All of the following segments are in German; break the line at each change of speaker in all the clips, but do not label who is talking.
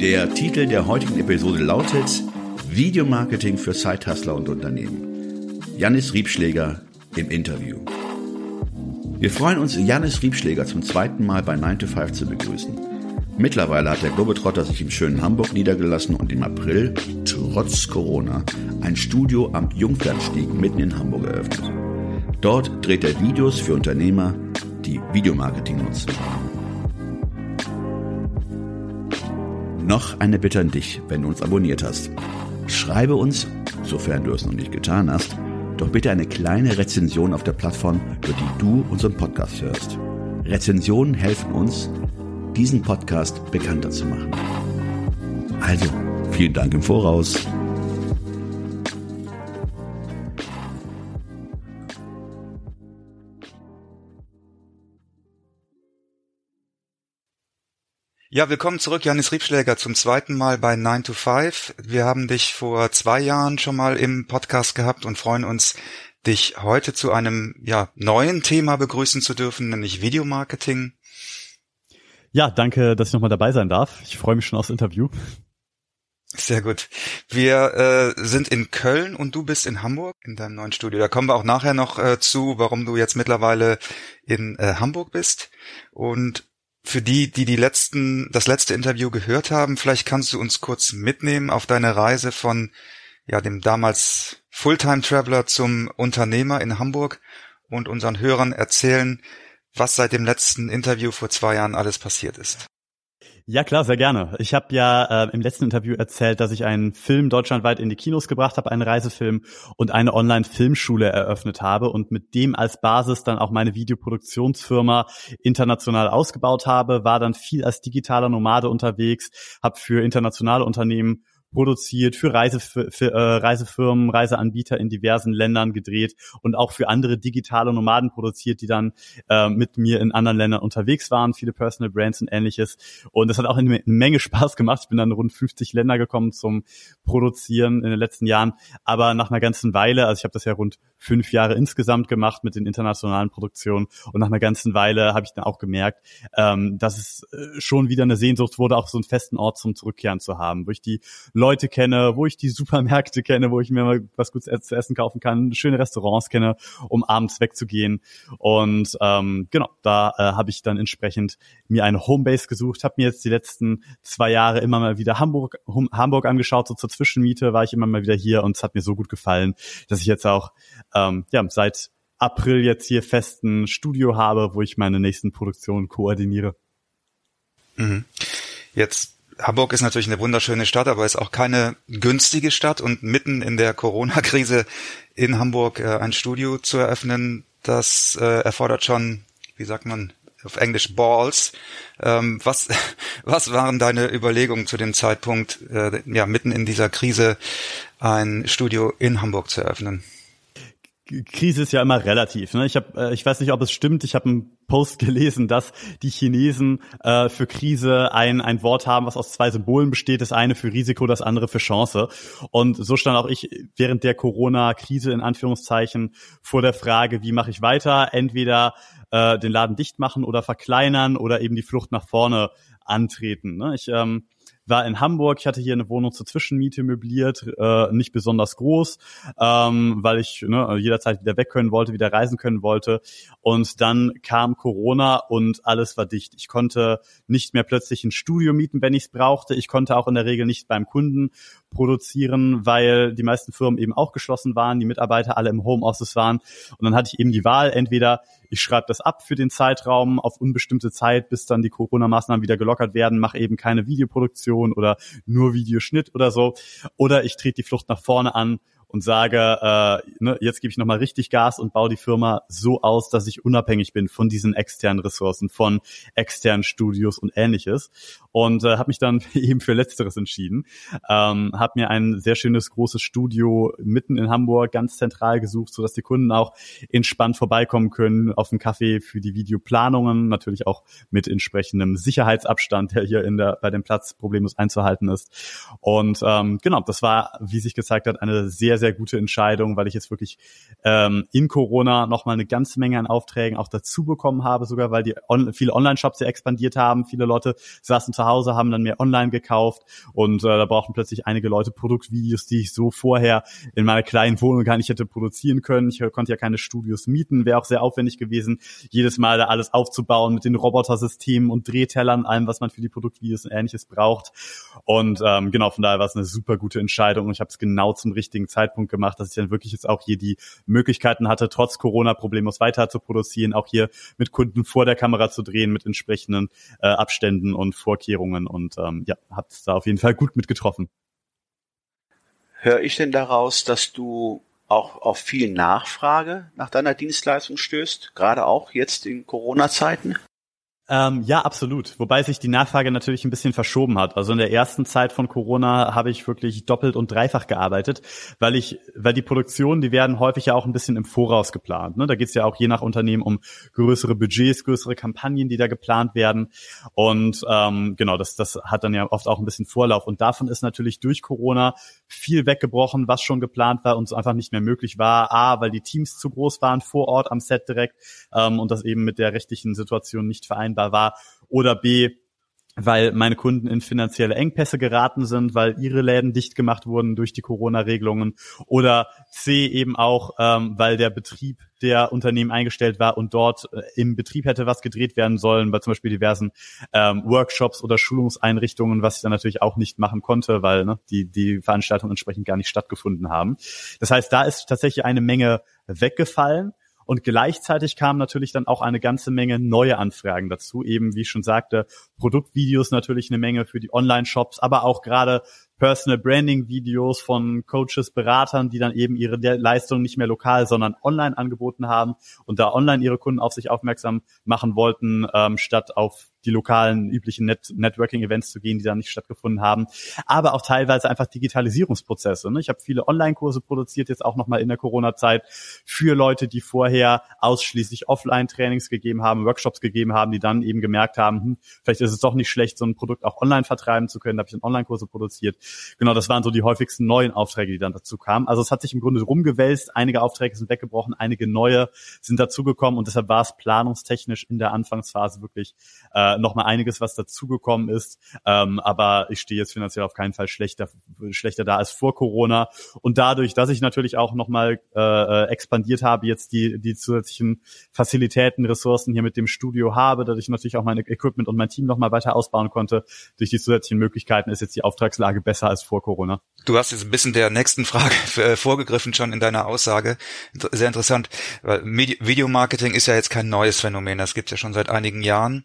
Der Titel der heutigen Episode lautet Videomarketing für Sidehustler und Unternehmen. Janis Riebschläger im Interview. Wir freuen uns, Janis Riebschläger zum zweiten Mal bei 9 to 5 zu begrüßen. Mittlerweile hat der Globetrotter sich im schönen Hamburg niedergelassen und im April, trotz Corona, ein Studio am Jungfernstieg mitten in Hamburg eröffnet. Dort dreht er Videos für Unternehmer, die Videomarketing nutzen. Noch eine Bitte an dich, wenn du uns abonniert hast. Schreibe uns, sofern du es noch nicht getan hast, doch bitte eine kleine Rezension auf der Plattform, über die du unseren Podcast hörst. Rezensionen helfen uns, diesen Podcast bekannter zu machen. Also, vielen Dank im Voraus.
Ja, willkommen zurück, Janis Riebschläger, zum zweiten Mal bei 9 to 5. Wir haben dich vor zwei Jahren schon mal im Podcast gehabt und freuen uns, dich heute zu einem ja, neuen Thema begrüßen zu dürfen, nämlich Videomarketing.
Ja, danke, dass ich nochmal dabei sein darf. Ich freue mich schon aufs Interview.
Sehr gut. Wir äh, sind in Köln und du bist in Hamburg in deinem neuen Studio. Da kommen wir auch nachher noch äh, zu, warum du jetzt mittlerweile in äh, Hamburg bist. Und für die, die die letzten, das letzte Interview gehört haben, vielleicht kannst du uns kurz mitnehmen auf deine Reise von ja dem damals Fulltime Traveler zum Unternehmer in Hamburg und unseren Hörern erzählen, was seit dem letzten Interview vor zwei Jahren alles passiert ist.
Ja, klar, sehr gerne. Ich habe ja äh, im letzten Interview erzählt, dass ich einen Film deutschlandweit in die Kinos gebracht habe, einen Reisefilm und eine Online-Filmschule eröffnet habe und mit dem als Basis dann auch meine Videoproduktionsfirma international ausgebaut habe, war dann viel als digitaler Nomade unterwegs, habe für internationale Unternehmen produziert, für, Reise, für, äh, Reisefirmen, Reiseanbieter in diversen Ländern gedreht und auch für andere digitale Nomaden produziert, die dann äh, mit mir in anderen Ländern unterwegs waren, viele Personal Brands und ähnliches. Und das hat auch eine Menge Spaß gemacht. Ich bin dann rund 50 Länder gekommen zum Produzieren in den letzten Jahren. Aber nach einer ganzen Weile, also ich habe das ja rund fünf Jahre insgesamt gemacht mit den internationalen Produktionen und nach einer ganzen Weile habe ich dann auch gemerkt, ähm, dass es äh, schon wieder eine Sehnsucht wurde, auch so einen festen Ort zum Zurückkehren zu haben, wo ich die kenne, wo ich die Supermärkte kenne, wo ich mir mal was Gutes zu essen kaufen kann, schöne Restaurants kenne, um abends wegzugehen. Und ähm, genau, da äh, habe ich dann entsprechend mir eine Homebase gesucht, habe mir jetzt die letzten zwei Jahre immer mal wieder Hamburg, hum, Hamburg angeschaut, so zur Zwischenmiete war ich immer mal wieder hier und es hat mir so gut gefallen, dass ich jetzt auch ähm, ja, seit April jetzt hier festen Studio habe, wo ich meine nächsten Produktionen koordiniere.
Mhm. Jetzt Hamburg ist natürlich eine wunderschöne Stadt, aber ist auch keine günstige Stadt und mitten in der Corona-Krise in Hamburg äh, ein Studio zu eröffnen, das äh, erfordert schon, wie sagt man auf Englisch Balls. Ähm, was was waren deine Überlegungen zu dem Zeitpunkt, äh, ja mitten in dieser Krise ein Studio in Hamburg zu eröffnen?
Krise ist ja immer relativ. Ne? Ich habe, äh, ich weiß nicht, ob es stimmt. Ich habe einen Post gelesen, dass die Chinesen äh, für Krise ein ein Wort haben, was aus zwei Symbolen besteht. Das eine für Risiko, das andere für Chance. Und so stand auch ich während der Corona-Krise in Anführungszeichen vor der Frage, wie mache ich weiter? Entweder äh, den Laden dicht machen oder verkleinern oder eben die Flucht nach vorne antreten. Ne? Ich ähm, war in Hamburg, ich hatte hier eine Wohnung zur Zwischenmiete möbliert, äh, nicht besonders groß, ähm, weil ich ne, jederzeit wieder weg können wollte, wieder reisen können wollte. Und dann kam Corona und alles war dicht. Ich konnte nicht mehr plötzlich ein Studio mieten, wenn ich es brauchte. Ich konnte auch in der Regel nicht beim Kunden produzieren, weil die meisten Firmen eben auch geschlossen waren, die Mitarbeiter alle im Homeoffice waren. Und dann hatte ich eben die Wahl, entweder ich schreibe das ab für den Zeitraum auf unbestimmte Zeit, bis dann die Corona-Maßnahmen wieder gelockert werden, mache eben keine Videoproduktion oder nur Videoschnitt oder so. Oder ich trete die Flucht nach vorne an und sage, äh, ne, jetzt gebe ich nochmal richtig Gas und baue die Firma so aus, dass ich unabhängig bin von diesen externen Ressourcen, von externen Studios und ähnliches. Und äh, habe mich dann eben für Letzteres entschieden. Ähm, habe mir ein sehr schönes großes Studio mitten in Hamburg ganz zentral gesucht, sodass die Kunden auch entspannt vorbeikommen können auf den Kaffee für die Videoplanungen, natürlich auch mit entsprechendem Sicherheitsabstand, der hier in der bei dem Platz problemlos einzuhalten ist. Und ähm, genau, das war, wie sich gezeigt hat, eine sehr, sehr gute Entscheidung, weil ich jetzt wirklich ähm, in Corona nochmal eine ganze Menge an Aufträgen auch dazu bekommen habe, sogar weil die on viele Online-Shops sehr expandiert haben. Viele Leute saßen zu Hause, haben dann mehr online gekauft und äh, da brauchten plötzlich einige Leute Produktvideos, die ich so vorher in meiner kleinen Wohnung gar nicht hätte produzieren können. Ich konnte ja keine Studios mieten, wäre auch sehr aufwendig gewesen, jedes Mal da alles aufzubauen mit den Robotersystemen und Drehtellern, allem, was man für die Produktvideos und ähnliches braucht. Und ähm, genau, von daher war es eine super gute Entscheidung und ich habe es genau zum richtigen Zeitpunkt gemacht, dass ich dann wirklich jetzt auch hier die Möglichkeiten hatte, trotz Corona problemlos weiter zu produzieren, auch hier mit Kunden vor der Kamera zu drehen, mit entsprechenden äh, Abständen und Vorkehrungen und ähm, ja, es da auf jeden Fall gut mitgetroffen.
Höre ich denn daraus, dass du auch auf viel Nachfrage nach deiner Dienstleistung stößt, gerade auch jetzt in Corona-Zeiten?
Ähm, ja, absolut. Wobei sich die Nachfrage natürlich ein bisschen verschoben hat. Also in der ersten Zeit von Corona habe ich wirklich doppelt und dreifach gearbeitet, weil ich, weil die Produktionen, die werden häufig ja auch ein bisschen im Voraus geplant. Ne? Da geht es ja auch je nach Unternehmen um größere Budgets, größere Kampagnen, die da geplant werden. Und ähm, genau, das, das hat dann ja oft auch ein bisschen Vorlauf. Und davon ist natürlich durch Corona viel weggebrochen, was schon geplant war und es einfach nicht mehr möglich war. A, weil die Teams zu groß waren vor Ort am Set direkt ähm, und das eben mit der rechtlichen Situation nicht vereinbar war oder B, weil meine Kunden in finanzielle Engpässe geraten sind, weil ihre Läden dicht gemacht wurden durch die Corona-Regelungen oder C eben auch, ähm, weil der Betrieb der Unternehmen eingestellt war und dort äh, im Betrieb hätte was gedreht werden sollen, bei zum Beispiel diversen ähm, Workshops oder Schulungseinrichtungen, was ich dann natürlich auch nicht machen konnte, weil ne, die, die Veranstaltungen entsprechend gar nicht stattgefunden haben. Das heißt, da ist tatsächlich eine Menge weggefallen. Und gleichzeitig kamen natürlich dann auch eine ganze Menge neue Anfragen dazu. Eben, wie ich schon sagte, Produktvideos natürlich eine Menge für die Online-Shops, aber auch gerade Personal Branding Videos von Coaches, Beratern, die dann eben ihre Leistung nicht mehr lokal, sondern online angeboten haben und da online ihre Kunden auf sich aufmerksam machen wollten, ähm, statt auf die lokalen üblichen Net Networking-Events zu gehen, die da nicht stattgefunden haben, aber auch teilweise einfach Digitalisierungsprozesse. Ne? Ich habe viele Online-Kurse produziert, jetzt auch nochmal in der Corona-Zeit, für Leute, die vorher ausschließlich Offline-Trainings gegeben haben, Workshops gegeben haben, die dann eben gemerkt haben, hm, vielleicht ist es doch nicht schlecht, so ein Produkt auch online vertreiben zu können. Da habe ich dann Online-Kurse produziert. Genau, das waren so die häufigsten neuen Aufträge, die dann dazu kamen. Also es hat sich im Grunde rumgewälzt. Einige Aufträge sind weggebrochen, einige neue sind dazugekommen und deshalb war es planungstechnisch in der Anfangsphase wirklich äh, noch mal einiges, was dazugekommen ist. Ähm, aber ich stehe jetzt finanziell auf keinen Fall schlechter, schlechter da als vor Corona. Und dadurch, dass ich natürlich auch noch mal äh, äh, expandiert habe, jetzt die, die zusätzlichen Facilitäten, Ressourcen hier mit dem Studio habe, dass ich natürlich auch mein Equipment und mein Team noch mal weiter ausbauen konnte, durch die zusätzlichen Möglichkeiten ist jetzt die Auftragslage besser als vor Corona.
Du hast jetzt ein bisschen der nächsten Frage äh, vorgegriffen schon in deiner Aussage. Sehr interessant, weil Videomarketing ist ja jetzt kein neues Phänomen, das gibt es ja schon seit einigen Jahren.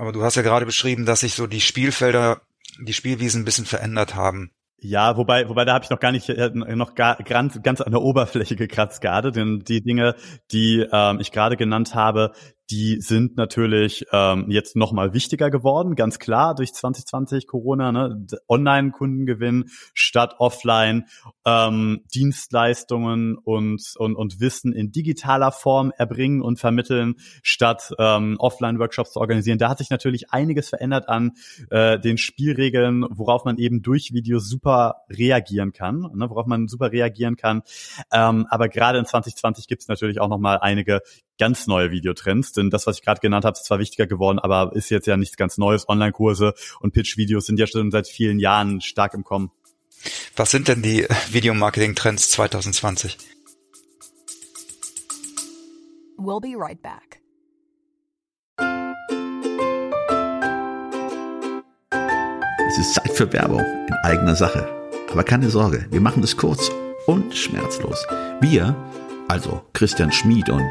Aber du hast ja gerade beschrieben, dass sich so die Spielfelder, die Spielwiesen ein bisschen verändert haben.
Ja, wobei, wobei da habe ich noch gar nicht äh, noch gar, ganz, ganz an der Oberfläche gekratzt gerade, denn die Dinge, die ähm, ich gerade genannt habe, die sind natürlich ähm, jetzt nochmal wichtiger geworden, ganz klar durch 2020 Corona, ne? Online-Kundengewinn statt Offline, ähm, Dienstleistungen und, und, und Wissen in digitaler Form erbringen und vermitteln, statt ähm, Offline-Workshops zu organisieren. Da hat sich natürlich einiges verändert an äh, den Spielregeln, worauf man eben durch Videos super reagieren kann, ne? worauf man super reagieren kann. Ähm, aber gerade in 2020 gibt es natürlich auch nochmal einige ganz neue Videotrends, denn das, was ich gerade genannt habe, ist zwar wichtiger geworden, aber ist jetzt ja nichts ganz Neues. Online-Kurse und Pitch-Videos sind ja schon seit vielen Jahren stark im Kommen.
Was sind denn die Videomarketing-Trends 2020? We'll be right back.
Es ist Zeit für Werbung in eigener Sache. Aber keine Sorge, wir machen es kurz und schmerzlos. Wir, also Christian Schmid und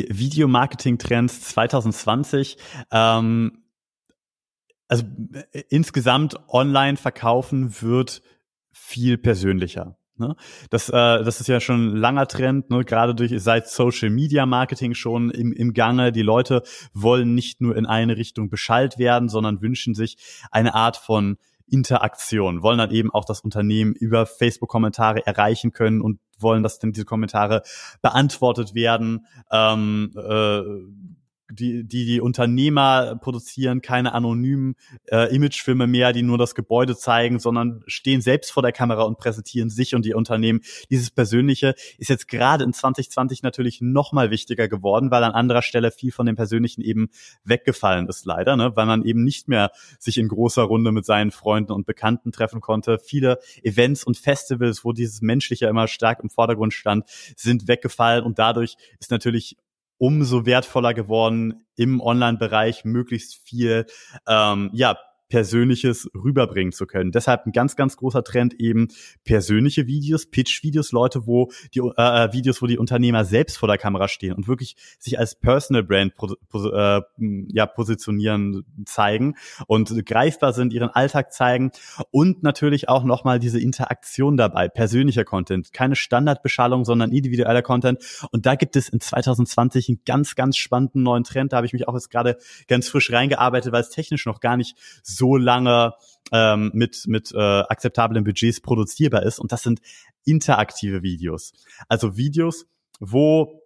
Die Videomarketing-Trends 2020 ähm, also äh, insgesamt online verkaufen wird viel persönlicher. Ne? Das, äh, das ist ja schon ein langer Trend, ne? gerade durch seit Social Media Marketing schon im, im Gange. Die Leute wollen nicht nur in eine Richtung beschallt werden, sondern wünschen sich eine Art von Interaktion, wollen dann eben auch das Unternehmen über Facebook-Kommentare erreichen können und wollen, dass denn diese Kommentare beantwortet werden. Ähm, äh, die, die, die Unternehmer produzieren keine anonymen äh, Imagefilme mehr, die nur das Gebäude zeigen, sondern stehen selbst vor der Kamera und präsentieren sich und die Unternehmen. Dieses Persönliche ist jetzt gerade in 2020 natürlich noch mal wichtiger geworden, weil an anderer Stelle viel von dem Persönlichen eben weggefallen ist, leider, ne? weil man eben nicht mehr sich in großer Runde mit seinen Freunden und Bekannten treffen konnte. Viele Events und Festivals, wo dieses Menschliche immer stark im Vordergrund stand, sind weggefallen und dadurch ist natürlich umso wertvoller geworden, im Online-Bereich möglichst viel ähm, ja, Persönliches rüberbringen zu können. Deshalb ein ganz, ganz großer Trend eben persönliche Videos, Pitch-Videos, Leute, wo die äh, äh, Videos, wo die Unternehmer selbst vor der Kamera stehen und wirklich sich als Personal Brand äh, ja, positionieren, zeigen und greifbar sind, ihren Alltag zeigen und natürlich auch nochmal diese Interaktion dabei, persönlicher Content, keine Standardbeschallung, sondern individueller Content. Und da gibt es in 2020 einen ganz, ganz spannenden neuen Trend. Da habe ich mich auch jetzt gerade ganz frisch reingearbeitet, weil es technisch noch gar nicht so lange ähm, mit, mit äh, akzeptablen Budgets produzierbar ist. Und das sind interaktive Videos. Also Videos, wo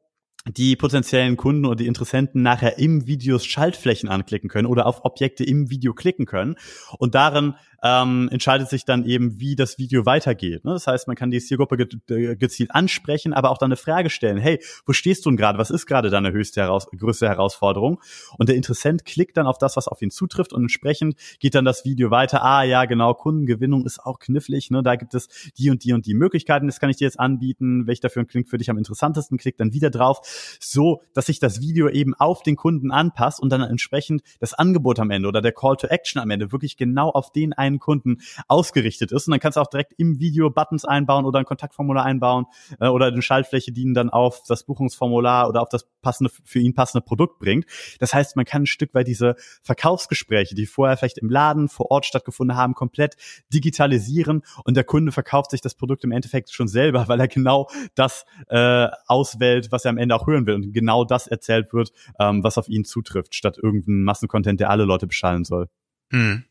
die potenziellen Kunden oder die Interessenten nachher im Videos Schaltflächen anklicken können oder auf Objekte im Video klicken können. Und darin ähm, entscheidet sich dann eben, wie das Video weitergeht. Ne? Das heißt, man kann die Zielgruppe ge äh, gezielt ansprechen, aber auch dann eine Frage stellen. Hey, wo stehst du denn gerade? Was ist gerade deine höchste heraus größte Herausforderung? Und der Interessent klickt dann auf das, was auf ihn zutrifft und entsprechend geht dann das Video weiter. Ah, ja, genau, Kundengewinnung ist auch knifflig. Ne? Da gibt es die und die und die Möglichkeiten. Das kann ich dir jetzt anbieten. Welch dafür klingt für dich am interessantesten? Klick dann wieder drauf. So, dass sich das Video eben auf den Kunden anpasst und dann entsprechend das Angebot am Ende oder der Call to Action am Ende wirklich genau auf den einen Kunden ausgerichtet ist. Und dann kannst du auch direkt im Video Buttons einbauen oder ein Kontaktformular einbauen äh, oder eine Schaltfläche, die ihn dann auf das Buchungsformular oder auf das passende, für ihn passende Produkt bringt. Das heißt, man kann ein Stück weit diese Verkaufsgespräche, die vorher vielleicht im Laden vor Ort stattgefunden haben, komplett digitalisieren und der Kunde verkauft sich das Produkt im Endeffekt schon selber, weil er genau das äh, auswählt, was er am Ende auch hören will und genau das erzählt wird, ähm, was auf ihn zutrifft, statt irgendein Massencontent, der alle Leute beschallen soll.
Hm.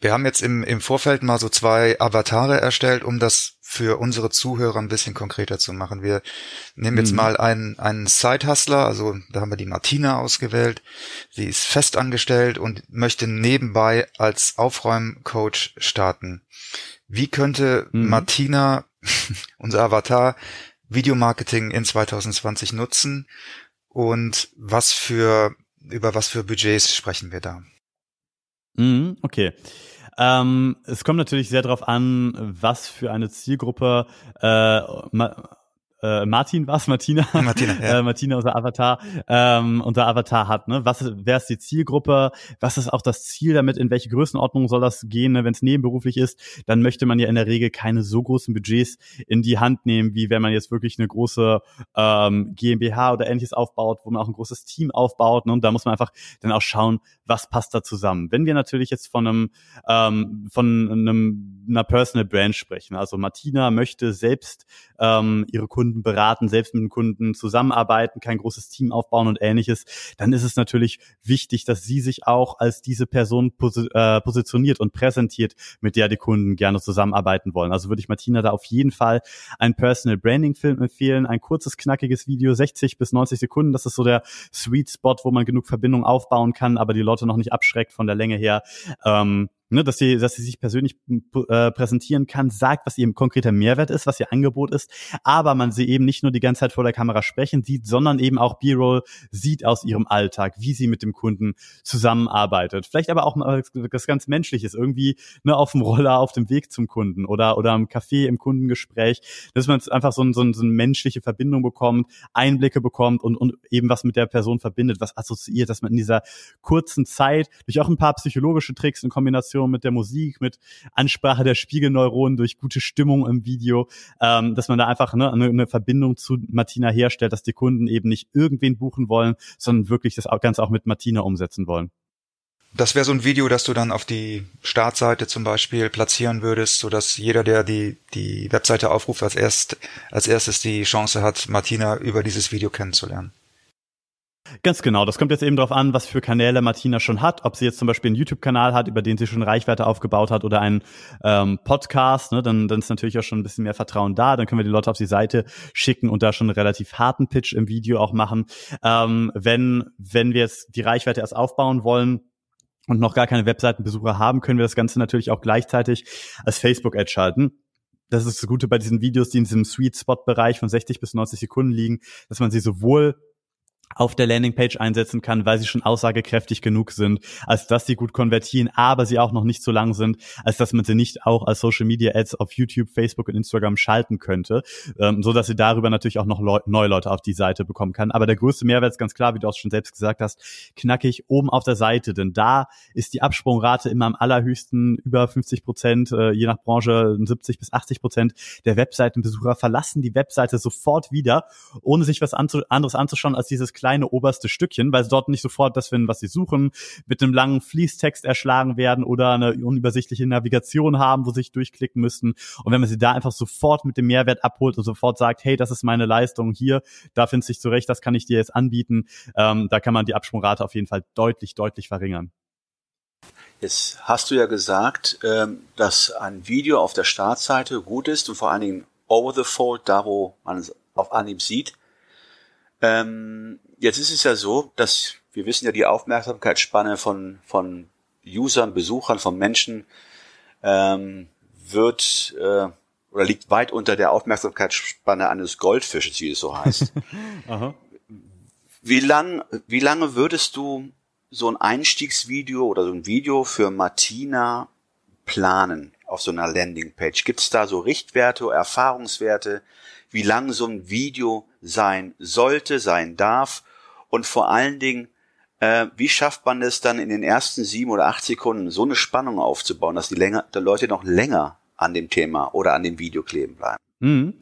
Wir haben jetzt im, im Vorfeld mal so zwei Avatare erstellt, um das für unsere Zuhörer ein bisschen konkreter zu machen. Wir nehmen jetzt mhm. mal einen, einen Side-Hustler, also da haben wir die Martina ausgewählt. Sie ist festangestellt und möchte nebenbei als Aufräumcoach starten. Wie könnte mhm. Martina, unser Avatar, Videomarketing in 2020 nutzen und was für, über was für Budgets sprechen wir da?
Mhm, okay. Ähm, es kommt natürlich sehr darauf an, was für eine Zielgruppe äh, äh, Martin was Martina, Martina, ja. äh, Martina unser Avatar, ähm, unser Avatar hat. Ne? Was wer ist die Zielgruppe? Was ist auch das Ziel damit? In welche Größenordnung soll das gehen? Ne? Wenn es nebenberuflich ist, dann möchte man ja in der Regel keine so großen Budgets in die Hand nehmen, wie wenn man jetzt wirklich eine große ähm, GmbH oder ähnliches aufbaut, wo man auch ein großes Team aufbaut. Ne? Und da muss man einfach dann auch schauen, was passt da zusammen. Wenn wir natürlich jetzt von einem ähm, von einem einer Personal Brand sprechen, also Martina möchte selbst ähm, ihre Kunden Kunden beraten, selbst mit dem Kunden zusammenarbeiten, kein großes Team aufbauen und ähnliches, dann ist es natürlich wichtig, dass sie sich auch als diese Person posi äh, positioniert und präsentiert, mit der die Kunden gerne zusammenarbeiten wollen. Also würde ich Martina da auf jeden Fall einen Personal Branding Film empfehlen, ein kurzes, knackiges Video, 60 bis 90 Sekunden, das ist so der Sweet Spot, wo man genug Verbindung aufbauen kann, aber die Leute noch nicht abschreckt von der Länge her. Ähm, ne, dass sie, dass sie sich persönlich äh, präsentieren kann, sagt, was ihr konkreter Mehrwert ist, was ihr Angebot ist, aber man sie eben nicht nur die ganze Zeit vor der Kamera sprechen sieht, sondern eben auch B-Roll sieht aus ihrem Alltag, wie sie mit dem Kunden zusammenarbeitet. Vielleicht aber auch mal das ganz Menschliches, irgendwie ne, auf dem Roller auf dem Weg zum Kunden oder, oder im Café im Kundengespräch, dass man einfach so, ein, so, ein, so eine menschliche Verbindung bekommt, Einblicke bekommt und, und eben was mit der Person verbindet, was assoziiert, dass man in dieser kurzen Zeit durch auch ein paar psychologische Tricks in Kombination Kombination mit der Musik, mit Ansprache der Spiegelneuronen, durch gute Stimmung im Video, ähm, dass man da einfach ne, eine, eine Verbindung zu Martina herstellt, dass die Kunden eben nicht irgendwen buchen wollen, sondern wirklich das Ganze auch mit Martina umsetzen wollen.
Das wäre so ein Video, das du dann auf die Startseite zum Beispiel platzieren würdest, so dass jeder, der die, die Webseite aufruft, als erst, als erstes die Chance hat, Martina über dieses Video kennenzulernen.
Ganz genau. Das kommt jetzt eben darauf an, was für Kanäle Martina schon hat. Ob sie jetzt zum Beispiel einen YouTube-Kanal hat, über den sie schon Reichweite aufgebaut hat oder einen ähm, Podcast, ne, dann, dann ist natürlich auch schon ein bisschen mehr Vertrauen da. Dann können wir die Leute auf die Seite schicken und da schon einen relativ harten Pitch im Video auch machen. Ähm, wenn, wenn wir jetzt die Reichweite erst aufbauen wollen, und noch gar keine Webseitenbesucher haben, können wir das Ganze natürlich auch gleichzeitig als Facebook-Ad schalten das ist das Gute bei diesen Videos, die in diesem Sweet Spot Bereich von 60 bis 90 Sekunden liegen, dass man sie sowohl auf der Landingpage einsetzen kann, weil sie schon aussagekräftig genug sind, als dass sie gut konvertieren, aber sie auch noch nicht so lang sind, als dass man sie nicht auch als Social Media Ads auf YouTube, Facebook und Instagram schalten könnte, ähm, so dass sie darüber natürlich auch noch Leu neue Leute auf die Seite bekommen kann. Aber der größte Mehrwert ist ganz klar, wie du auch schon selbst gesagt hast, knackig oben auf der Seite, denn da ist die Absprungrate immer am allerhöchsten, über 50 Prozent, äh, je nach Branche 70 bis 80 Prozent der Webseitenbesucher verlassen die Webseite sofort wieder, ohne sich was anzu anderes anzuschauen als dieses kleine oberste Stückchen, weil sie dort nicht sofort das finden, was sie suchen, mit einem langen Fließtext erschlagen werden oder eine unübersichtliche Navigation haben, wo sie sich durchklicken müssen. Und wenn man sie da einfach sofort mit dem Mehrwert abholt und sofort sagt, hey, das ist meine Leistung hier, da findest du dich zurecht, das kann ich dir jetzt anbieten, ähm, da kann man die Absprungrate auf jeden Fall deutlich, deutlich verringern.
Jetzt hast du ja gesagt, ähm, dass ein Video auf der Startseite gut ist und vor allen Dingen over the fold, da wo man es auf Anhieb sieht. Jetzt ist es ja so, dass wir wissen ja die Aufmerksamkeitsspanne von, von Usern, Besuchern, von Menschen ähm, wird äh, oder liegt weit unter der Aufmerksamkeitsspanne eines Goldfisches, wie es so heißt. wie lang, wie lange würdest du so ein Einstiegsvideo oder so ein Video für Martina planen auf so einer Landingpage? Gibt es da so Richtwerte, Erfahrungswerte? wie lang so ein Video sein sollte, sein darf und vor allen Dingen, äh, wie schafft man es dann in den ersten sieben oder acht Sekunden so eine Spannung aufzubauen, dass die, länger, die Leute noch länger an dem Thema oder an dem Video kleben bleiben?
Mhm.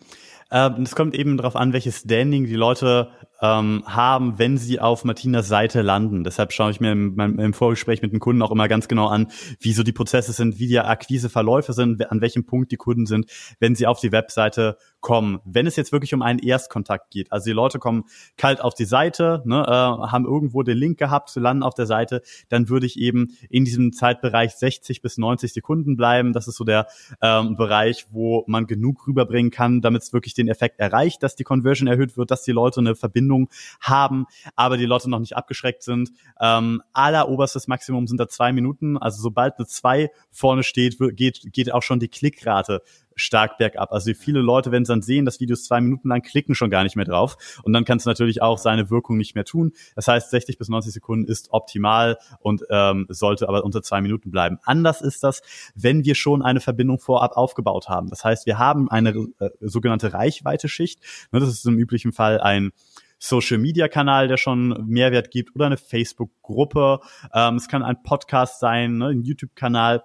Ähm, es kommt eben darauf an, welches Standing die Leute ähm, haben, wenn sie auf Martinas Seite landen. Deshalb schaue ich mir im, im, Vorgespräch mit den Kunden auch immer ganz genau an, wie so die Prozesse sind, wie die Akquiseverläufe sind, an welchem Punkt die Kunden sind, wenn sie auf die Webseite kommen. Wenn es jetzt wirklich um einen Erstkontakt geht, also die Leute kommen kalt auf die Seite, ne, äh, haben irgendwo den Link gehabt, zu landen auf der Seite, dann würde ich eben in diesem Zeitbereich 60 bis 90 Sekunden bleiben. Das ist so der ähm, Bereich, wo man genug rüberbringen kann, damit es wirklich den Effekt erreicht, dass die Conversion erhöht wird, dass die Leute eine Verbindung haben, aber die Leute noch nicht abgeschreckt sind. Ähm, alleroberstes Maximum sind da zwei Minuten. Also sobald eine zwei vorne steht, geht, geht auch schon die Klickrate stark bergab. Also viele Leute, wenn sie dann sehen, das Video ist zwei Minuten lang, klicken schon gar nicht mehr drauf. Und dann kann es natürlich auch seine Wirkung nicht mehr tun. Das heißt, 60 bis 90 Sekunden ist optimal und ähm, sollte aber unter zwei Minuten bleiben. Anders ist das, wenn wir schon eine Verbindung vorab aufgebaut haben. Das heißt, wir haben eine äh, sogenannte Reichweite-Schicht. Ne, das ist im üblichen Fall ein Social Media Kanal, der schon Mehrwert gibt oder eine Facebook Gruppe. Ähm, es kann ein Podcast sein, ne, ein YouTube Kanal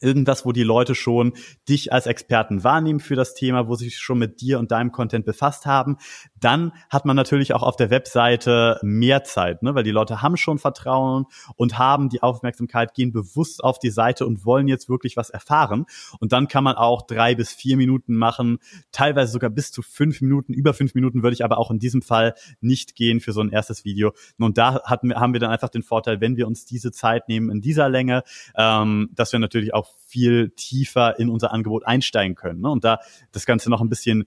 irgendwas, wo die Leute schon dich als Experten wahrnehmen für das Thema, wo sie sich schon mit dir und deinem Content befasst haben. Dann hat man natürlich auch auf der Webseite mehr Zeit, ne? weil die Leute haben schon Vertrauen und haben die Aufmerksamkeit, gehen bewusst auf die Seite und wollen jetzt wirklich was erfahren. Und dann kann man auch drei bis vier Minuten machen, teilweise sogar bis zu fünf Minuten. Über fünf Minuten würde ich aber auch in diesem Fall nicht gehen für so ein erstes Video. Und da hatten, haben wir dann einfach den Vorteil, wenn wir uns diese Zeit nehmen in dieser Länge, ähm, dass wir natürlich auch viel tiefer in unser Angebot einsteigen können ne? und da das Ganze noch ein bisschen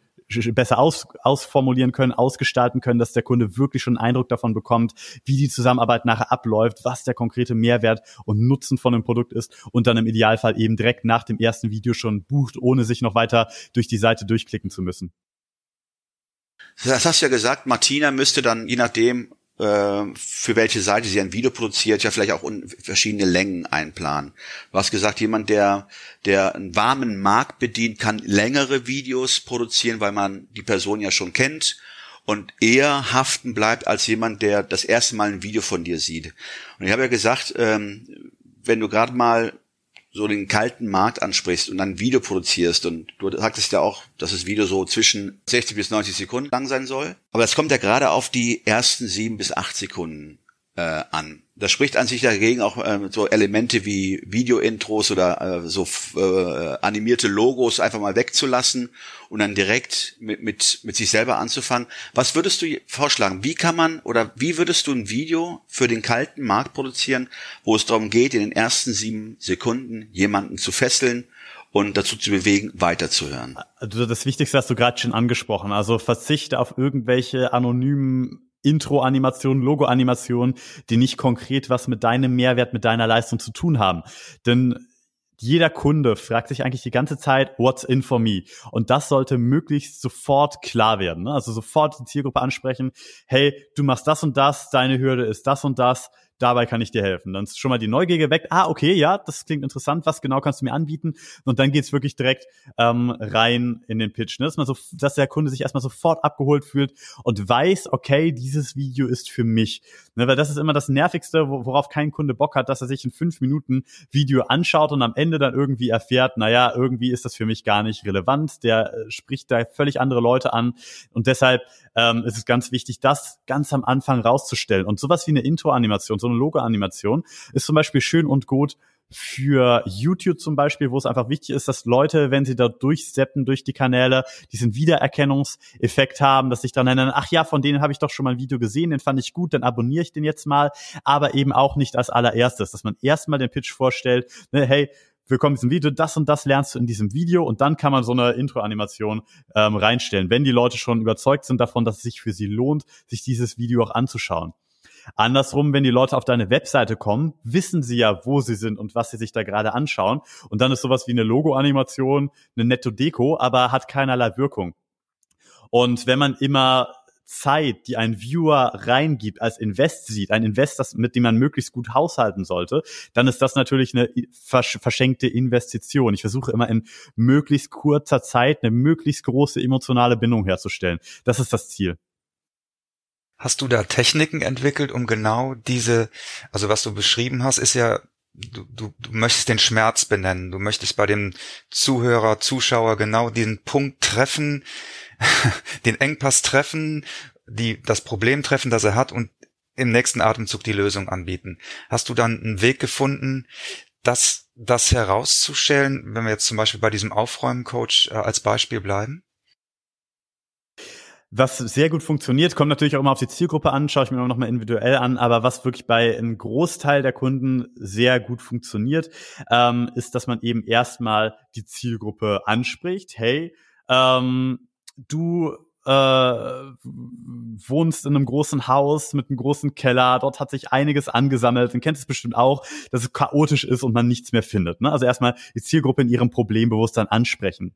besser aus, ausformulieren können, ausgestalten können, dass der Kunde wirklich schon einen Eindruck davon bekommt, wie die Zusammenarbeit nachher abläuft, was der konkrete Mehrwert und Nutzen von dem Produkt ist und dann im Idealfall eben direkt nach dem ersten Video schon bucht, ohne sich noch weiter durch die Seite durchklicken zu müssen.
Das hast du ja gesagt, Martina müsste dann, je nachdem, für welche Seite sie ein Video produziert, ja vielleicht auch verschiedene Längen einplanen. Du hast gesagt, jemand, der, der einen warmen Markt bedient, kann längere Videos produzieren, weil man die Person ja schon kennt und eher haften bleibt als jemand, der das erste Mal ein Video von dir sieht. Und ich habe ja gesagt, ähm, wenn du gerade mal so den kalten Markt ansprichst und dann Video produzierst und du sagtest ja auch, dass das Video so zwischen 60 bis 90 Sekunden lang sein soll. Aber es kommt ja gerade auf die ersten sieben bis acht Sekunden äh, an. Das spricht an sich dagegen auch äh, so Elemente wie Video-Intros oder äh, so äh, animierte Logos einfach mal wegzulassen und dann direkt mit, mit, mit sich selber anzufangen. Was würdest du vorschlagen? Wie kann man oder wie würdest du ein Video für den kalten Markt produzieren, wo es darum geht, in den ersten sieben Sekunden jemanden zu fesseln und dazu zu bewegen, weiterzuhören.
Also das Wichtigste hast du gerade schon angesprochen. Also verzichte auf irgendwelche anonymen Intro-Animationen, Logo-Animationen, die nicht konkret was mit deinem Mehrwert, mit deiner Leistung zu tun haben. Denn jeder Kunde fragt sich eigentlich die ganze Zeit, what's in for me? Und das sollte möglichst sofort klar werden. Ne? Also sofort die Zielgruppe ansprechen, hey, du machst das und das, deine Hürde ist das und das, dabei kann ich dir helfen. Dann ist schon mal die Neugier geweckt. Ah, okay, ja, das klingt interessant. Was genau kannst du mir anbieten? Und dann geht's wirklich direkt ähm, rein in den Pitch. Ne? Dass, man so, dass der Kunde sich erstmal sofort abgeholt fühlt und weiß, okay, dieses Video ist für mich. Ne? Weil das ist immer das Nervigste, worauf kein Kunde Bock hat, dass er sich ein fünf Minuten Video anschaut und am Ende dann irgendwie erfährt, naja, irgendwie ist das für mich gar nicht relevant. Der äh, spricht da völlig andere Leute an. Und deshalb ähm, ist es ganz wichtig, das ganz am Anfang rauszustellen. Und sowas wie eine Intro-Animation, so eine Logo-Animation ist zum Beispiel schön und gut für YouTube zum Beispiel, wo es einfach wichtig ist, dass Leute, wenn sie da durchsteppen durch die Kanäle, diesen Wiedererkennungseffekt haben, dass sich dann erinnern, ach ja, von denen habe ich doch schon mal ein Video gesehen, den fand ich gut, dann abonniere ich den jetzt mal, aber eben auch nicht als allererstes, dass man erstmal den Pitch vorstellt, ne, hey, willkommen diesem Video, das und das lernst du in diesem Video und dann kann man so eine Intro-Animation ähm, reinstellen, wenn die Leute schon überzeugt sind davon, dass es sich für sie lohnt, sich dieses Video auch anzuschauen. Andersrum, wenn die Leute auf deine Webseite kommen, wissen sie ja, wo sie sind und was sie sich da gerade anschauen. Und dann ist sowas wie eine Logo-Animation, eine Netto-Deko, aber hat keinerlei Wirkung. Und wenn man immer Zeit, die ein Viewer reingibt, als Invest sieht, ein Invest, das, mit dem man möglichst gut haushalten sollte, dann ist das natürlich eine versch verschenkte Investition. Ich versuche immer in möglichst kurzer Zeit eine möglichst große emotionale Bindung herzustellen. Das ist das Ziel.
Hast du da Techniken entwickelt, um genau diese, also was du beschrieben hast, ist ja Du, du, du möchtest den Schmerz benennen, du möchtest bei dem Zuhörer, Zuschauer genau diesen Punkt treffen, den Engpass treffen, die, das Problem treffen, das er hat und im nächsten Atemzug die Lösung anbieten. Hast du dann einen Weg gefunden, das, das herauszustellen, wenn wir jetzt zum Beispiel bei diesem Aufräumen-Coach äh, als Beispiel bleiben?
Was sehr gut funktioniert, kommt natürlich auch immer auf die Zielgruppe an, schaue ich mir immer noch individuell an, aber was wirklich bei einem Großteil der Kunden sehr gut funktioniert, ähm, ist, dass man eben erstmal die Zielgruppe anspricht. Hey, ähm, du äh, wohnst in einem großen Haus mit einem großen Keller, dort hat sich einiges angesammelt, und kennt es bestimmt auch, dass es chaotisch ist und man nichts mehr findet. Ne? Also erstmal die Zielgruppe in ihrem Problembewusstsein ansprechen.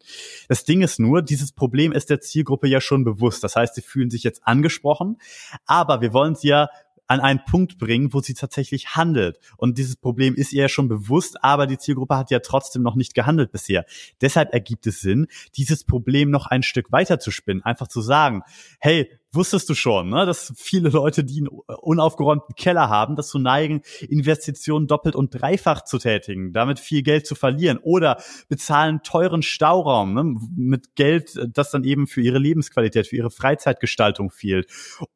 Das Ding ist nur, dieses Problem ist der Zielgruppe ja schon bewusst. Das heißt, sie fühlen sich jetzt angesprochen, aber wir wollen sie ja an einen Punkt bringen, wo sie tatsächlich handelt. Und dieses Problem ist ihr ja schon bewusst, aber die Zielgruppe hat ja trotzdem noch nicht gehandelt bisher. Deshalb ergibt es Sinn, dieses Problem noch ein Stück weiter zu spinnen. Einfach zu sagen, hey, wusstest du schon, ne, dass viele Leute, die einen unaufgeräumten Keller haben, dazu neigen, Investitionen doppelt und dreifach zu tätigen, damit viel Geld zu verlieren oder bezahlen teuren Stauraum ne, mit Geld, das dann eben für ihre Lebensqualität, für ihre Freizeitgestaltung fehlt.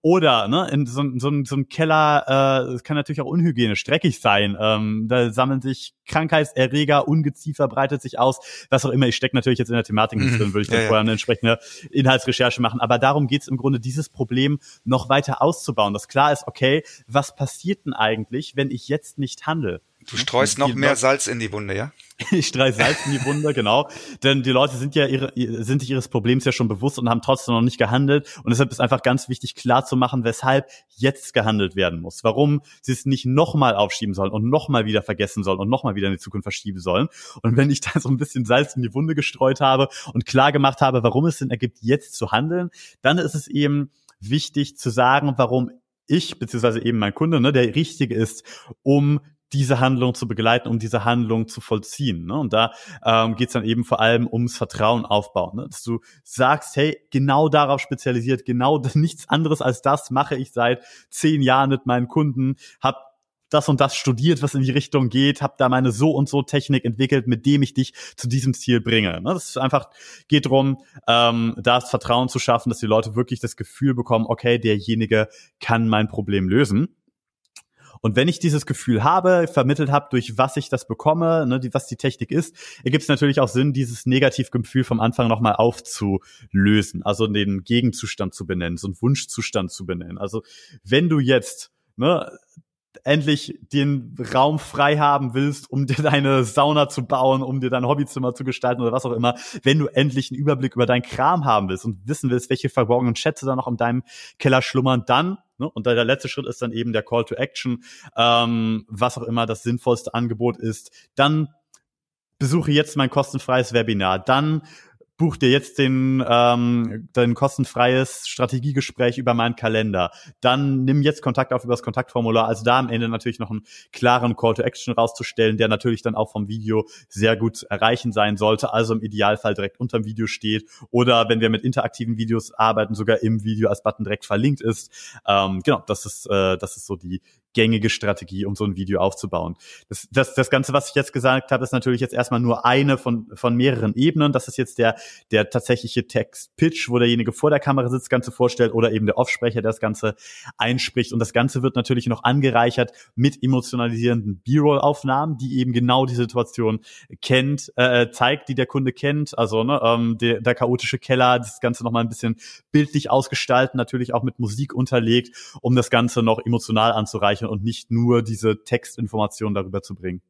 Oder ne, in so, so, so einem Keller, äh, kann natürlich auch unhygienisch, dreckig sein. Ähm, da sammeln sich Krankheitserreger, Ungeziefer breitet sich aus, was auch immer. Ich stecke natürlich jetzt in der Thematik nicht mhm. drin, würde ich dann ja, vorher eine entsprechende Inhaltsrecherche machen. Aber darum geht es im Grunde, dieses Problem noch weiter auszubauen, dass klar ist, okay, was passiert denn eigentlich, wenn ich jetzt nicht handle?
Du streust noch mehr Salz in die Wunde, ja?
ich streue Salz in die Wunde, genau. Denn die Leute sind ja ihre, sind sich ihres Problems ja schon bewusst und haben trotzdem noch nicht gehandelt. Und deshalb ist einfach ganz wichtig, klar zu machen, weshalb jetzt gehandelt werden muss. Warum sie es nicht nochmal aufschieben sollen und nochmal wieder vergessen sollen und nochmal wieder in die Zukunft verschieben sollen. Und wenn ich da so ein bisschen Salz in die Wunde gestreut habe und klar gemacht habe, warum es Sinn ergibt, jetzt zu handeln, dann ist es eben wichtig zu sagen, warum ich, beziehungsweise eben mein Kunde, ne, der richtige ist, um diese Handlung zu begleiten, um diese Handlung zu vollziehen. Ne? Und da ähm, geht es dann eben vor allem ums Vertrauen aufbauen. Ne? Dass du sagst, hey, genau darauf spezialisiert, genau nichts anderes als das mache ich seit zehn Jahren mit meinen Kunden, hab das und das studiert, was in die Richtung geht, habe da meine so und so Technik entwickelt, mit dem ich dich zu diesem Ziel bringe. Ne? Das ist einfach geht darum, ähm, das Vertrauen zu schaffen, dass die Leute wirklich das Gefühl bekommen, okay, derjenige kann mein Problem lösen. Und wenn ich dieses Gefühl habe, vermittelt habe, durch was ich das bekomme, ne, die, was die Technik ist, ergibt es natürlich auch Sinn, dieses Negativgefühl vom Anfang nochmal aufzulösen, also den Gegenzustand zu benennen, so einen Wunschzustand zu benennen. Also wenn du jetzt ne, endlich den Raum frei haben willst, um dir deine Sauna zu bauen, um dir dein Hobbyzimmer zu gestalten oder was auch immer, wenn du endlich einen Überblick über deinen Kram haben willst und wissen willst, welche verborgenen Schätze da noch in deinem Keller schlummern, dann Ne? Und der letzte Schritt ist dann eben der Call to Action, ähm, was auch immer das sinnvollste Angebot ist. Dann besuche jetzt mein kostenfreies Webinar. Dann buch dir jetzt den, ähm, dein kostenfreies Strategiegespräch über meinen Kalender. Dann nimm jetzt Kontakt auf über das Kontaktformular. Also da am Ende natürlich noch einen klaren Call to Action rauszustellen, der natürlich dann auch vom Video sehr gut erreichen sein sollte. Also im Idealfall direkt unter dem Video steht oder wenn wir mit interaktiven Videos arbeiten, sogar im Video als Button direkt verlinkt ist. Ähm, genau, das ist, äh, das ist so die gängige Strategie, um so ein Video aufzubauen. Das, das, das Ganze, was ich jetzt gesagt habe, ist natürlich jetzt erstmal nur eine von, von mehreren Ebenen. Das ist jetzt der, der tatsächliche Text-Pitch, wo derjenige vor der Kamera sitzt, das Ganze vorstellt oder eben der Offsprecher, der das Ganze einspricht. Und das Ganze wird natürlich noch angereichert mit emotionalisierenden B-Roll-Aufnahmen, die eben genau die Situation kennt, äh, zeigt, die der Kunde kennt. Also ne, ähm, der, der chaotische Keller, das Ganze nochmal ein bisschen bildlich ausgestalten, natürlich auch mit Musik unterlegt, um das Ganze noch emotional anzureichen anzureichern und nicht nur diese Textinformationen darüber zu bringen.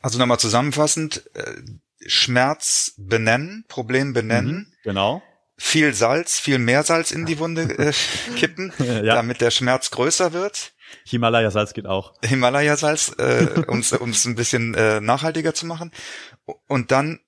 Also nochmal zusammenfassend, äh, Schmerz benennen, Problem benennen. Mhm,
genau.
Viel Salz, viel mehr Salz in die Wunde äh, kippen, ja. damit der Schmerz größer wird.
Himalaya-Salz geht auch.
Himalaya-Salz, äh, um es ein bisschen äh, nachhaltiger zu machen. Und dann,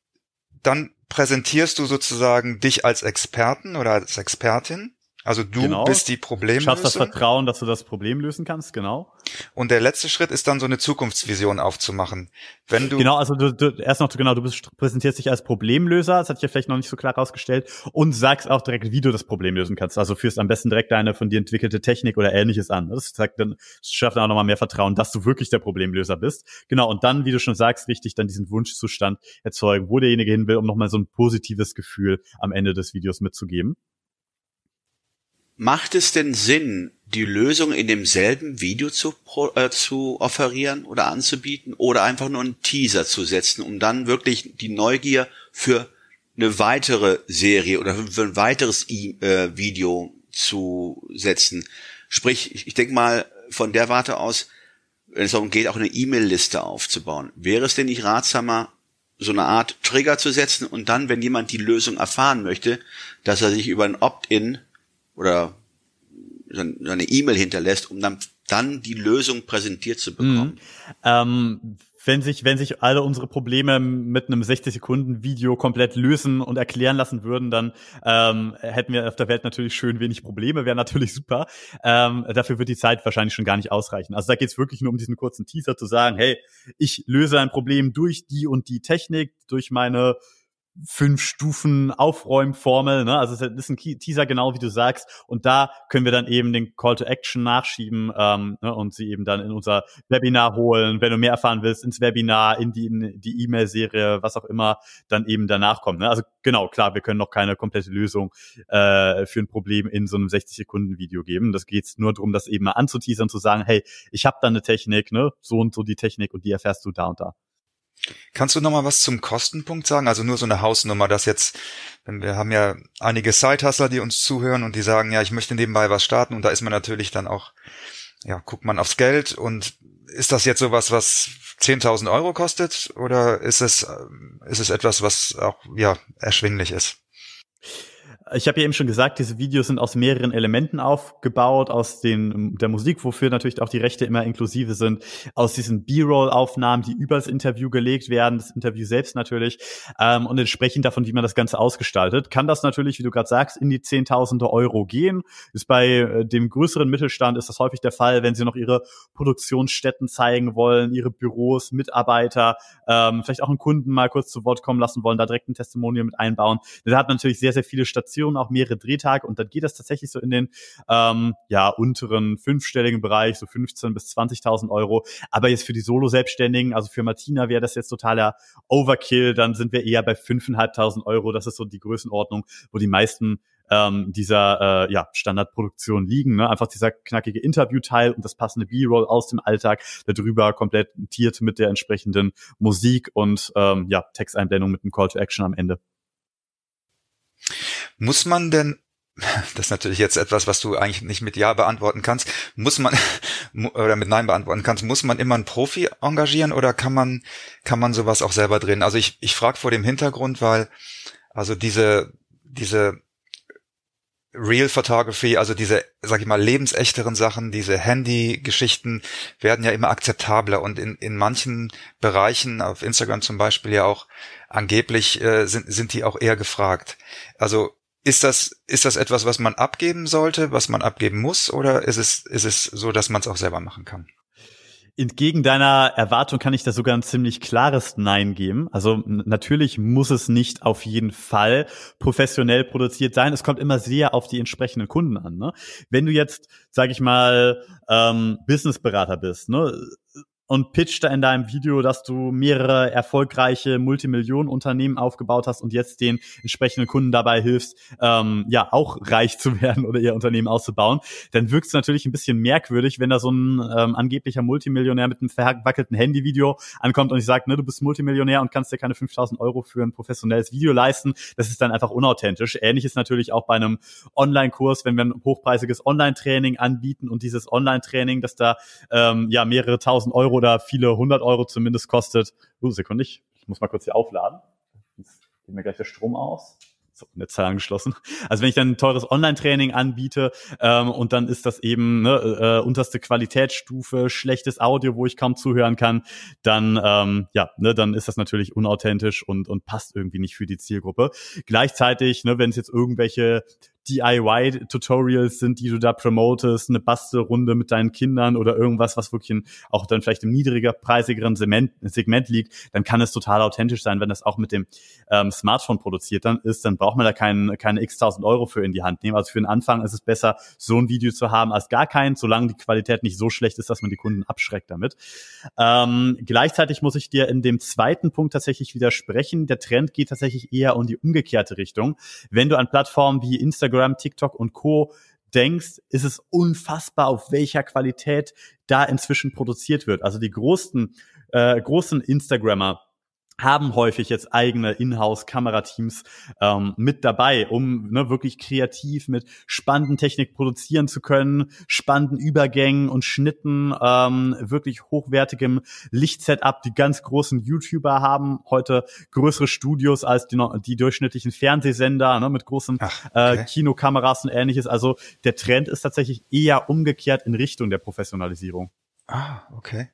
dann präsentierst du sozusagen dich als Experten oder als Expertin also du genau. bist die Problemlösung.
Schaffst das Vertrauen, dass du das Problem lösen kannst, genau.
Und der letzte Schritt ist dann so eine Zukunftsvision aufzumachen. Wenn du
genau, also du, du erst noch genau, du bist, präsentierst dich als Problemlöser, das hatte ich ja vielleicht noch nicht so klar rausgestellt, und sagst auch direkt, wie du das Problem lösen kannst. Also führst am besten direkt deine von dir entwickelte Technik oder ähnliches an. Das zeigt dann, das schafft dann auch nochmal mehr Vertrauen, dass du wirklich der Problemlöser bist. Genau, und dann, wie du schon sagst, richtig dann diesen Wunschzustand erzeugen, wo derjenige hin will, um nochmal so ein positives Gefühl am Ende des Videos mitzugeben.
Macht es denn Sinn, die Lösung in demselben Video zu, äh, zu offerieren oder anzubieten oder einfach nur einen Teaser zu setzen, um dann wirklich die Neugier für eine weitere Serie oder für ein weiteres e äh, Video zu setzen? Sprich, ich, ich denke mal von der Warte aus, wenn es darum geht, auch eine E-Mail-Liste aufzubauen, wäre es denn nicht ratsamer, so eine Art Trigger zu setzen und dann, wenn jemand die Lösung erfahren möchte, dass er sich über ein Opt-in oder so eine E-Mail hinterlässt, um dann, dann die Lösung präsentiert zu bekommen.
Mhm. Ähm, wenn sich, wenn sich alle unsere Probleme mit einem 60 Sekunden Video komplett lösen und erklären lassen würden, dann ähm, hätten wir auf der Welt natürlich schön wenig Probleme, wäre natürlich super. Ähm, dafür wird die Zeit wahrscheinlich schon gar nicht ausreichen. Also da geht es wirklich nur um diesen kurzen Teaser zu sagen, hey, ich löse ein Problem durch die und die Technik, durch meine fünf Stufen Aufräumformel, ne? Also es ist ein Teaser genau wie du sagst und da können wir dann eben den Call to Action nachschieben ähm, ne? und sie eben dann in unser Webinar holen, wenn du mehr erfahren willst, ins Webinar, in die in die E-Mail-Serie, was auch immer, dann eben danach kommt. Ne? Also genau, klar, wir können noch keine komplette Lösung äh, für ein Problem in so einem 60 Sekunden Video geben. Das geht nur darum, das eben mal anzuteasern, zu sagen, hey, ich habe da eine Technik, ne, so und so die Technik und die erfährst du da und da.
Kannst du noch mal was zum Kostenpunkt sagen? Also nur so eine Hausnummer, dass jetzt, wir haben ja einige Side-Hustler, die uns zuhören und die sagen, ja, ich möchte nebenbei was starten und da ist man natürlich dann auch, ja, guckt man aufs Geld und ist das jetzt sowas, was 10.000 Euro kostet oder ist es, ist es etwas, was auch, ja, erschwinglich ist?
Ich habe ja eben schon gesagt, diese Videos sind aus mehreren Elementen aufgebaut, aus den der Musik, wofür natürlich auch die Rechte immer inklusive sind, aus diesen B-Roll-Aufnahmen, die über das Interview gelegt werden, das Interview selbst natürlich, ähm, und entsprechend davon, wie man das Ganze ausgestaltet, kann das natürlich, wie du gerade sagst, in die Zehntausende Euro gehen. Ist bei äh, dem größeren Mittelstand ist das häufig der Fall, wenn sie noch ihre Produktionsstätten zeigen wollen, ihre Büros, Mitarbeiter, ähm, vielleicht auch einen Kunden mal kurz zu Wort kommen lassen wollen, da direkt ein Testimonial mit einbauen. Da hat natürlich sehr, sehr viele Stationen Aktionen, auch mehrere Drehtage und dann geht das tatsächlich so in den ähm, ja unteren fünfstelligen Bereich, so 15 bis 20.000 Euro. Aber jetzt für die Solo-Selbstständigen, also für Martina wäre das jetzt totaler Overkill, dann sind wir eher bei 5.500 Euro. Das ist so die Größenordnung, wo die meisten ähm, dieser äh, ja, Standardproduktion liegen. Ne? Einfach dieser knackige Interviewteil und das passende B-Roll aus dem Alltag, darüber komplett tiert mit der entsprechenden Musik und ähm, ja, Texteinblendung mit einem Call to Action am Ende.
Muss man denn das ist natürlich jetzt etwas, was du eigentlich nicht mit Ja beantworten kannst. Muss man oder mit Nein beantworten kannst, muss man immer einen Profi engagieren oder kann man kann man sowas auch selber drehen? Also ich ich frage vor dem Hintergrund, weil also diese diese Real Photography, also diese, sag ich mal, lebensechteren Sachen, diese Handy-Geschichten werden ja immer akzeptabler und in, in manchen Bereichen, auf Instagram zum Beispiel ja auch angeblich, äh, sind, sind die auch eher gefragt. Also ist das, ist das etwas, was man abgeben sollte, was man abgeben muss, oder ist es, ist es so, dass man es auch selber machen kann?
Entgegen deiner Erwartung kann ich da sogar ein ziemlich klares Nein geben. Also natürlich muss es nicht auf jeden Fall professionell produziert sein. Es kommt immer sehr auf die entsprechenden Kunden an. Ne? Wenn du jetzt, sag ich mal, ähm, Businessberater bist, ne? Und pitcht da in deinem Video, dass du mehrere erfolgreiche Multimillionenunternehmen aufgebaut hast und jetzt den entsprechenden Kunden dabei hilfst, ähm, ja, auch reich zu werden oder ihr Unternehmen auszubauen, dann wirkt es natürlich ein bisschen merkwürdig, wenn da so ein ähm, angeblicher Multimillionär mit einem verwackelten Handyvideo ankommt und ich sage, ne, du bist Multimillionär und kannst dir keine 5000 Euro für ein professionelles Video leisten. Das ist dann einfach unauthentisch. Ähnlich ist natürlich auch bei einem Online-Kurs, wenn wir ein hochpreisiges Online-Training anbieten und dieses Online-Training, das da ähm, ja mehrere tausend Euro oder viele hundert Euro zumindest kostet. Uh, Sekunde, ich muss mal kurz hier aufladen. Jetzt geht mir gleich der Strom aus. So, Netzteil angeschlossen. Also wenn ich dann ein teures Online-Training anbiete ähm, und dann ist das eben ne, äh, unterste Qualitätsstufe, schlechtes Audio, wo ich kaum zuhören kann, dann ähm, ja, ne, dann ist das natürlich unauthentisch und und passt irgendwie nicht für die Zielgruppe. Gleichzeitig, ne, wenn es jetzt irgendwelche DIY-Tutorials sind, die du da promotest, eine Bastelrunde mit deinen Kindern oder irgendwas, was wirklich in, auch dann vielleicht im niedriger, preisigeren Segment, Segment liegt, dann kann es total authentisch sein. Wenn das auch mit dem ähm, Smartphone produziert dann ist, dann braucht man da kein, keine x tausend Euro für in die Hand nehmen. Also für den Anfang ist es besser, so ein Video zu haben als gar keins, solange die Qualität nicht so schlecht ist, dass man die Kunden abschreckt damit. Ähm, gleichzeitig muss ich dir in dem zweiten Punkt tatsächlich widersprechen. Der Trend geht tatsächlich eher um die umgekehrte Richtung. Wenn du an Plattformen wie Instagram Instagram, TikTok und Co. denkst, ist es unfassbar, auf welcher Qualität da inzwischen produziert wird. Also die großen, äh, großen Instagrammer, haben häufig jetzt eigene Inhouse-Kamerateams ähm, mit dabei, um ne, wirklich kreativ mit spannenden Technik produzieren zu können, spannenden Übergängen und Schnitten, ähm, wirklich hochwertigem Lichtsetup. Die ganz großen YouTuber haben heute größere Studios als die, die durchschnittlichen Fernsehsender ne, mit großen Ach, äh, okay. äh, Kinokameras und ähnliches. Also der Trend ist tatsächlich eher umgekehrt in Richtung der Professionalisierung.
Ah, okay.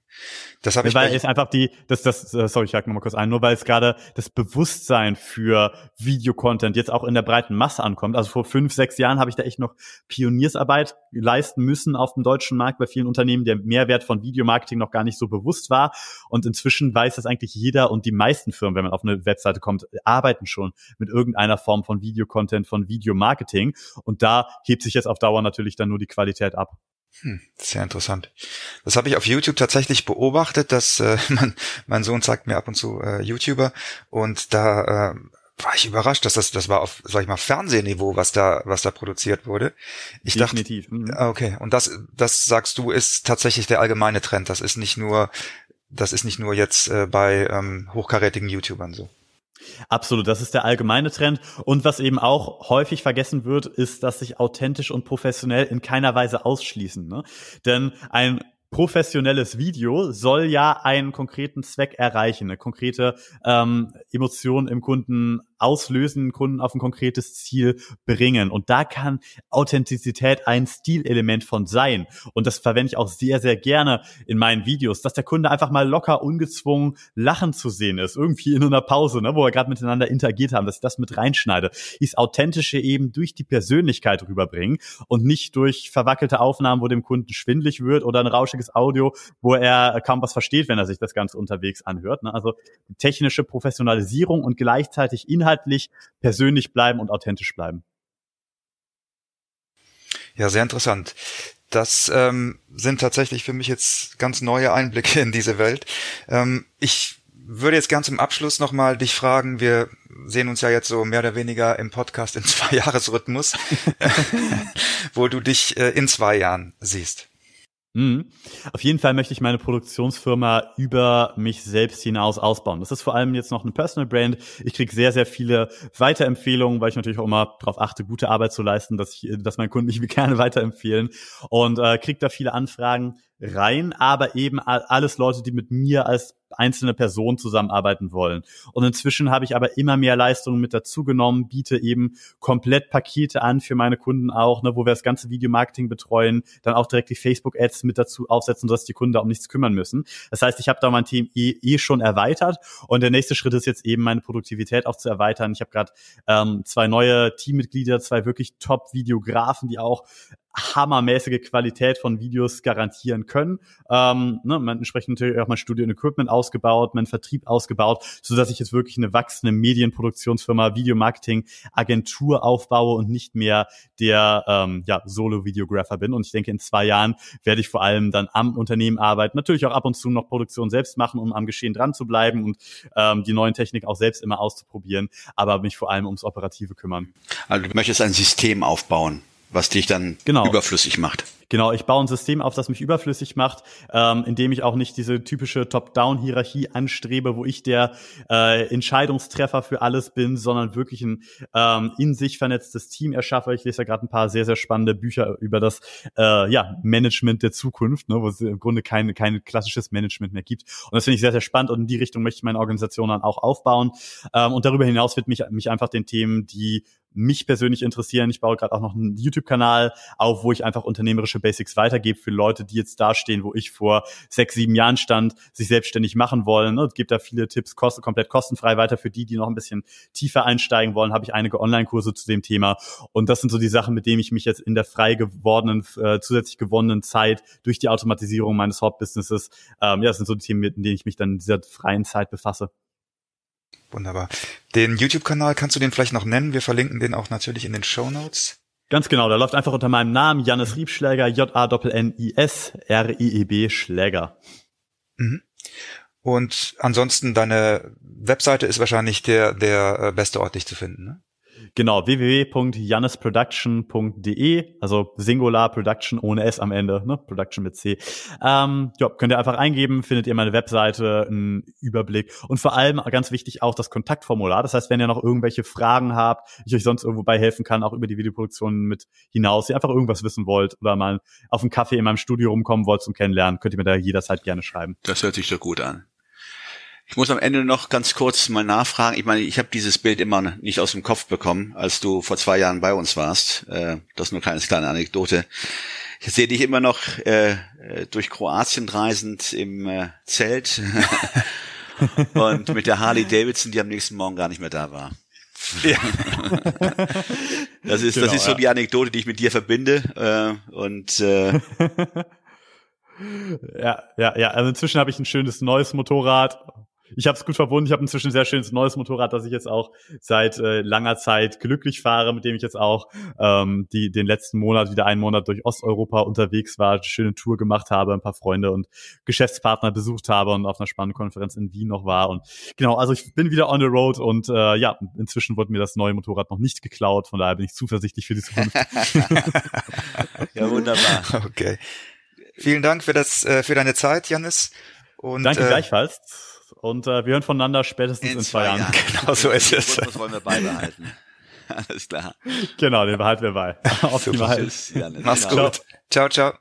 Das habe ich
weil es einfach die, das, das, äh, sorry, ich hake nochmal kurz ein, nur weil es gerade das Bewusstsein für Videocontent jetzt auch in der breiten Masse ankommt. Also vor fünf, sechs Jahren habe ich da echt noch Pioniersarbeit leisten müssen auf dem deutschen Markt bei vielen Unternehmen, der Mehrwert von Videomarketing noch gar nicht so bewusst war. Und inzwischen weiß das eigentlich jeder und die meisten Firmen, wenn man auf eine Webseite kommt, arbeiten schon mit irgendeiner Form von Videocontent, von Videomarketing. Und da hebt sich jetzt auf Dauer natürlich dann nur die Qualität ab.
Hm, sehr interessant. Das habe ich auf YouTube tatsächlich beobachtet, dass äh, mein, mein Sohn zeigt mir ab und zu äh, YouTuber und da äh, war ich überrascht, dass das das war auf sag ich mal Fernsehniveau, was da was da produziert wurde. Ich
Definitiv.
dachte, mhm. okay, und das das sagst du ist tatsächlich der allgemeine Trend. Das ist nicht nur das ist nicht nur jetzt äh, bei ähm, hochkarätigen YouTubern so.
Absolut, das ist der allgemeine Trend. Und was eben auch häufig vergessen wird, ist, dass sich authentisch und professionell in keiner Weise ausschließen. Ne? Denn ein professionelles Video soll ja einen konkreten Zweck erreichen, eine konkrete ähm, Emotion im Kunden auslösen, Kunden auf ein konkretes Ziel bringen. Und da kann Authentizität ein Stilelement von sein. Und das verwende ich auch sehr, sehr gerne in meinen Videos, dass der Kunde einfach mal locker, ungezwungen lachen zu sehen ist. Irgendwie in einer Pause, ne, wo wir gerade miteinander interagiert haben, dass ich das mit reinschneide. Ist authentische eben durch die Persönlichkeit rüberbringen und nicht durch verwackelte Aufnahmen, wo dem Kunden schwindlig wird oder ein rauschiges Audio, wo er kaum was versteht, wenn er sich das Ganze unterwegs anhört. Ne? Also technische Professionalisierung und gleichzeitig Inhalt inhaltlich persönlich bleiben und authentisch bleiben.
Ja, sehr interessant. Das ähm, sind tatsächlich für mich jetzt ganz neue Einblicke in diese Welt. Ähm, ich würde jetzt ganz zum Abschluss nochmal dich fragen, wir sehen uns ja jetzt so mehr oder weniger im Podcast in zwei Jahresrhythmus, wo du dich äh, in zwei Jahren siehst.
Mhm. Auf jeden Fall möchte ich meine Produktionsfirma über mich selbst hinaus ausbauen. Das ist vor allem jetzt noch eine Personal Brand. Ich kriege sehr, sehr viele Weiterempfehlungen, weil ich natürlich auch immer darauf achte, gute Arbeit zu leisten, dass ich, dass meine Kunden mich gerne weiterempfehlen und äh, kriege da viele Anfragen rein, aber eben alles Leute, die mit mir als einzelne Person zusammenarbeiten wollen. Und inzwischen habe ich aber immer mehr Leistungen mit dazugenommen, biete eben komplett Pakete an für meine Kunden auch, ne, wo wir das ganze Videomarketing betreuen, dann auch direkt die Facebook-Ads mit dazu aufsetzen, sodass die Kunden da um nichts kümmern müssen. Das heißt, ich habe da mein Team eh, eh schon erweitert und der nächste Schritt ist jetzt eben meine Produktivität auch zu erweitern. Ich habe gerade ähm, zwei neue Teammitglieder, zwei wirklich Top-Videografen, die auch hammermäßige Qualität von Videos garantieren können. Ähm, ne, man entsprechend natürlich auch mein Studio und Equipment ausgebaut, mein Vertrieb ausgebaut, so dass ich jetzt wirklich eine wachsende Medienproduktionsfirma, Videomarketing, Agentur aufbaue und nicht mehr der ähm, ja, Solo-Videographer bin. Und ich denke, in zwei Jahren werde ich vor allem dann am Unternehmen arbeiten, natürlich auch ab und zu noch Produktion selbst machen, um am Geschehen dran zu bleiben und ähm, die neuen Techniken auch selbst immer auszuprobieren, aber mich vor allem ums Operative kümmern.
Also du möchtest ein System aufbauen was dich dann genau. überflüssig macht.
Genau, ich baue ein System auf, das mich überflüssig macht, ähm, indem ich auch nicht diese typische Top-Down-Hierarchie anstrebe, wo ich der äh, Entscheidungstreffer für alles bin, sondern wirklich ein ähm, in sich vernetztes Team erschaffe. Ich lese ja gerade ein paar sehr, sehr spannende Bücher über das äh, ja, Management der Zukunft, ne, wo es im Grunde kein, kein klassisches Management mehr gibt. Und das finde ich sehr, sehr spannend und in die Richtung möchte ich meine Organisation dann auch aufbauen. Ähm, und darüber hinaus wird mich, mich einfach den Themen, die mich persönlich interessieren. Ich baue gerade auch noch einen YouTube-Kanal auf, wo ich einfach unternehmerische Basics weitergebe für Leute, die jetzt da stehen, wo ich vor sechs, sieben Jahren stand, sich selbstständig machen wollen. Und gebe da viele Tipps kosten, komplett kostenfrei weiter für die, die noch ein bisschen tiefer einsteigen wollen. Habe ich einige Online-Kurse zu dem Thema. Und das sind so die Sachen, mit denen ich mich jetzt in der frei gewordenen, äh, zusätzlich gewonnenen Zeit durch die Automatisierung meines Hauptbusinesses, ähm, ja, das sind so die Themen, mit denen ich mich dann in dieser freien Zeit befasse.
Wunderbar. Den YouTube-Kanal kannst du den vielleicht noch nennen? Wir verlinken den auch natürlich in den Show Notes.
Ganz genau, der läuft einfach unter meinem Namen, Jannis Riebschläger, J-A-N-N-I-S, R-I-E-B, Schläger.
Mhm. Und ansonsten deine Webseite ist wahrscheinlich der, der äh, beste Ort, dich zu finden, ne?
Genau, www.jannesproduction.de, also Singular Production ohne S am Ende, ne? Production mit C. Ähm, ja, könnt ihr einfach eingeben, findet ihr meine Webseite, einen Überblick und vor allem ganz wichtig auch das Kontaktformular. Das heißt, wenn ihr noch irgendwelche Fragen habt, ich euch sonst irgendwo bei helfen kann, auch über die Videoproduktion mit hinaus, ihr einfach irgendwas wissen wollt oder mal auf einen Kaffee in meinem Studio rumkommen wollt zum Kennenlernen, könnt ihr mir da jederzeit gerne schreiben.
Das hört sich doch gut an. Ich muss am Ende noch ganz kurz mal nachfragen. Ich meine, ich habe dieses Bild immer nicht aus dem Kopf bekommen, als du vor zwei Jahren bei uns warst. Äh, das ist nur eine kleine Anekdote. Ich sehe dich immer noch äh, äh durch Kroatien reisend im Zelt und mit der Harley Davidson, die am nächsten Morgen gar nicht mehr da war. Ja. das ist genau, das ist so ja. die Anekdote, die ich mit dir verbinde äh, und äh,
ja, ja, ja. Also inzwischen habe ich ein schönes neues Motorrad ich habe es gut verbunden. Ich habe inzwischen ein sehr schönes neues Motorrad, das ich jetzt auch seit äh, langer Zeit glücklich fahre, mit dem ich jetzt auch ähm, die, den letzten Monat, wieder einen Monat durch Osteuropa unterwegs war, eine schöne Tour gemacht habe, ein paar Freunde und Geschäftspartner besucht habe und auf einer spannenden Konferenz in Wien noch war. Und genau, also ich bin wieder on the road und äh, ja, inzwischen wurde mir das neue Motorrad noch nicht geklaut, von daher bin ich zuversichtlich für die Zukunft.
ja, wunderbar.
Okay. Vielen Dank für das, äh, für deine Zeit, Janis.
Und, Danke äh, gleichfalls. Und äh, wir hören voneinander spätestens in, in zwei, Jahren. Jahren.
Genau so ist es.
Das wollen wir beibehalten. Alles klar.
Genau, den behalten wir bei.
Optimal. Tschüss, Mach's genau. gut. Ciao, ciao.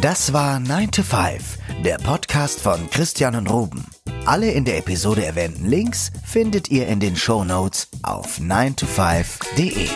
Das war 9 to 5, der Podcast von Christian und Ruben. Alle in der Episode erwähnten Links findet ihr in den Show Notes auf 9to5.de.